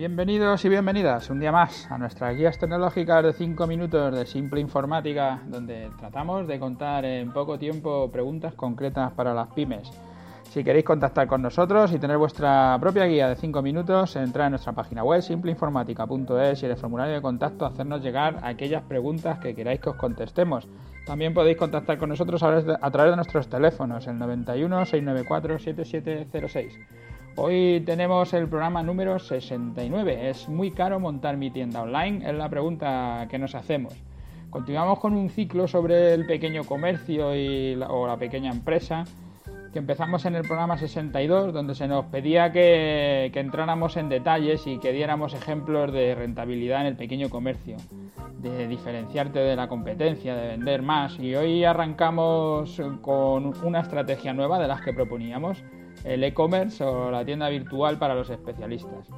Bienvenidos y bienvenidas un día más a nuestras guías tecnológicas de 5 minutos de simple informática, donde tratamos de contar en poco tiempo preguntas concretas para las pymes. Si queréis contactar con nosotros y tener vuestra propia guía de 5 minutos, entrad en nuestra página web simpleinformática.es y en el formulario de contacto hacernos llegar aquellas preguntas que queráis que os contestemos. También podéis contactar con nosotros a través de nuestros teléfonos, el 91 694 7706 Hoy tenemos el programa número 69. ¿Es muy caro montar mi tienda online? Es la pregunta que nos hacemos. Continuamos con un ciclo sobre el pequeño comercio y o la pequeña empresa que empezamos en el programa 62, donde se nos pedía que, que, entráramos en detalles y que diéramos ejemplos de rentabilidad en el pequeño comercio, de diferenciarte de la competencia, de vender más. Y hoy arrancamos con una estrategia nueva de las que proponíamos, el e-commerce o la tienda virtual para los especialistas.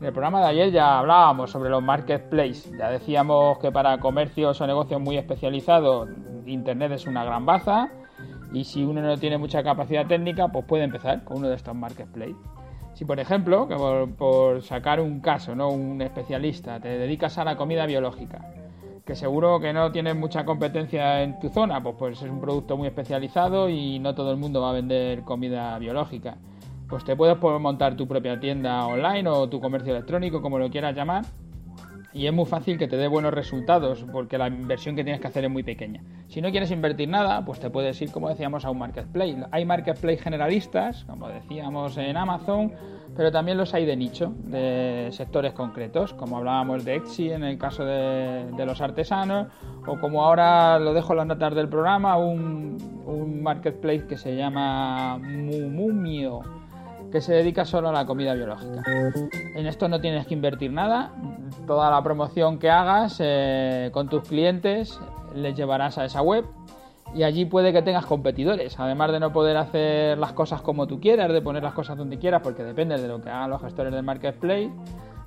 En el programa de ayer ya hablábamos sobre los marketplaces. Ya decíamos que para comercios o negocios muy especializados, Internet es una gran baza. Y si uno no tiene mucha capacidad técnica, pues puede empezar con uno de estos marketplaces. Si, por ejemplo, por, sacar un caso, ¿no? un especialista, te dedicas a la comida biológica, que seguro que no tienes mucha competencia en tu zona, pues, pues es un producto muy especializado y no todo el mundo va a vender comida biológica. Pues te puedes montar tu propia tienda online o tu comercio electrónico, como lo quieras llamar, y es muy fácil que te dé buenos resultados porque la inversión que tienes que hacer es muy pequeña. Si no quieres invertir nada, pues te puedes ir, como decíamos, a un marketplace. Hay marketplace generalistas, como decíamos en Amazon, pero también los hay de nicho, de sectores concretos, como hablábamos de Etsy en el caso de, los artesanos, o como ahora lo dejo en las notas del programa, un, un marketplace que se llama Mumumio que se dedica solo a la comida biológica. En esto no tienes que invertir nada, toda la promoción que hagas eh, con tus clientes les llevarás a esa web y allí puede que tengas competidores, además de no poder hacer las cosas como tú quieras, de poner las cosas donde quieras, porque depende de lo que hagan los gestores del marketplace,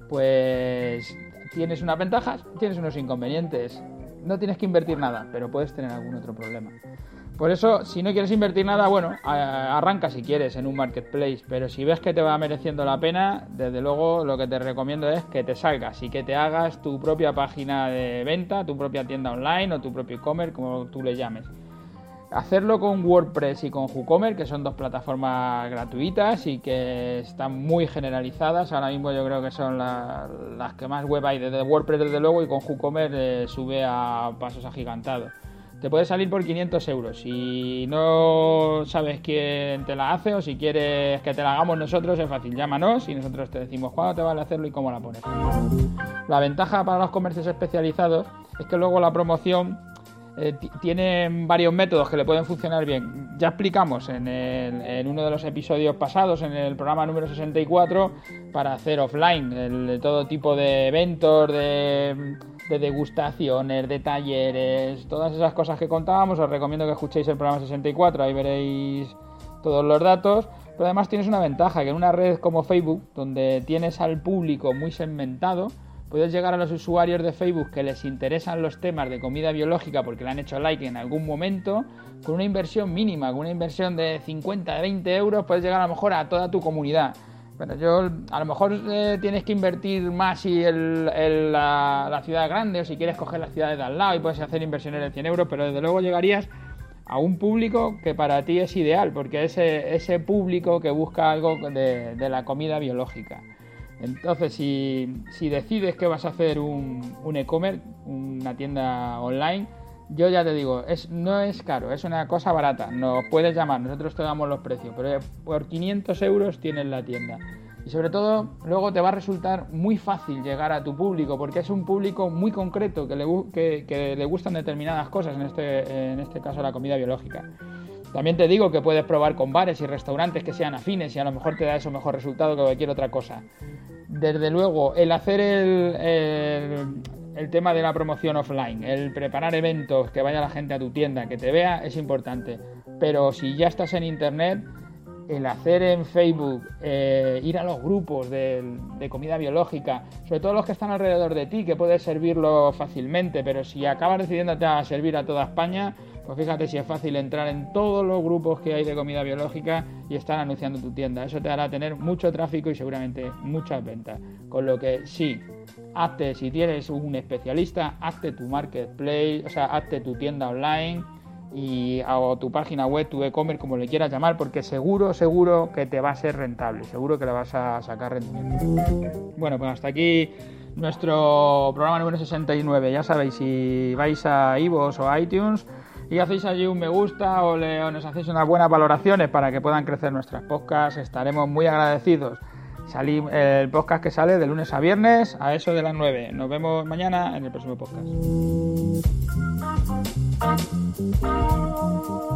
pues tienes unas ventajas, tienes unos inconvenientes. No tienes que invertir nada, pero puedes tener algún otro problema. Por eso, si no quieres invertir nada, bueno, arranca si quieres en un marketplace, pero si ves que te va mereciendo la pena, desde luego lo que te recomiendo es que te salgas y que te hagas tu propia página de venta, tu propia tienda online o tu propio e-commerce, como tú le llames. Hacerlo con WordPress y con WooCommerce, que son dos plataformas gratuitas y que están muy generalizadas. Ahora mismo yo creo que son las que más web hay desde WordPress, desde luego, y con WooCommerce eh, sube a pasos agigantados te puede salir por 500 euros. Si no sabes quién te la hace o si quieres que te la hagamos nosotros, es fácil, llámanos y nosotros te decimos cuándo te vale hacerlo y cómo la pones. La ventaja para los comercios especializados es que luego la promoción eh, tiene varios métodos que le pueden funcionar bien. Ya explicamos en, uno de los episodios pasados, en el programa número 64, para hacer offline todo tipo de eventos, de degustaciones, de talleres, todas esas cosas que contábamos. Os recomiendo que escuchéis el programa 64, ahí veréis todos los datos. Pero además tienes una ventaja, que en una red como Facebook, donde tienes al público muy segmentado, puedes llegar a los usuarios de Facebook que les interesan los temas de comida biológica porque le han hecho like en algún momento, con una inversión mínima, con una inversión de 50, de 20 euros, puedes llegar a lo mejor a toda tu comunidad. Bueno, yo a lo mejor eh, tienes que invertir más si la, ciudad es grande o si quieres coger las ciudades de al lado y puedes hacer inversiones de 100 euros, pero desde luego llegarías a un público que para ti es ideal, porque es ese público que busca algo de, la comida biológica. Entonces, si, decides que vas a hacer un, e-commerce, una tienda online, yo ya te digo, no es caro, es una cosa barata. Nos puedes llamar, nosotros te damos los precios, pero por 500 euros tienes la tienda. Y sobre todo, luego te va a resultar muy fácil llegar a tu público, porque es un público muy concreto que le, que, le gustan determinadas cosas, en este, en este caso la comida biológica. También te digo que puedes probar con bares y restaurantes que sean afines y a lo mejor te da eso mejor resultado que cualquier otra cosa. Desde luego, el hacer el, el tema de la promoción offline, el preparar eventos, que vaya la gente a tu tienda, que te vea, es importante. Pero si ya estás en internet, el hacer en Facebook, eh, ir a los grupos de, comida biológica, sobre todo los que están alrededor de ti, que puedes servirlo fácilmente, pero si acabas decidiéndote a servir a toda España, pues fíjate si es fácil entrar en todos los grupos que hay de comida biológica y estar anunciando tu tienda. Eso te hará tener mucho tráfico y seguramente muchas ventas. Con lo que sí, hazte, si tienes un especialista, hazte tu marketplace, o sea, hazte tu tienda online y o tu página web, tu e-commerce, como le quieras llamar, porque seguro, seguro que te va a ser rentable, seguro que le vas a sacar rendimiento. Bueno, pues hasta aquí nuestro programa número 69. Ya sabéis, si vais a iVoox o iTunes y hacéis allí un me gusta o, o nos hacéis unas buenas valoraciones para que puedan crecer nuestras podcasts, estaremos muy agradecidos. Salí, el podcast que sale de lunes a viernes a eso de las 9. Nos vemos mañana en el próximo podcast. Thank you.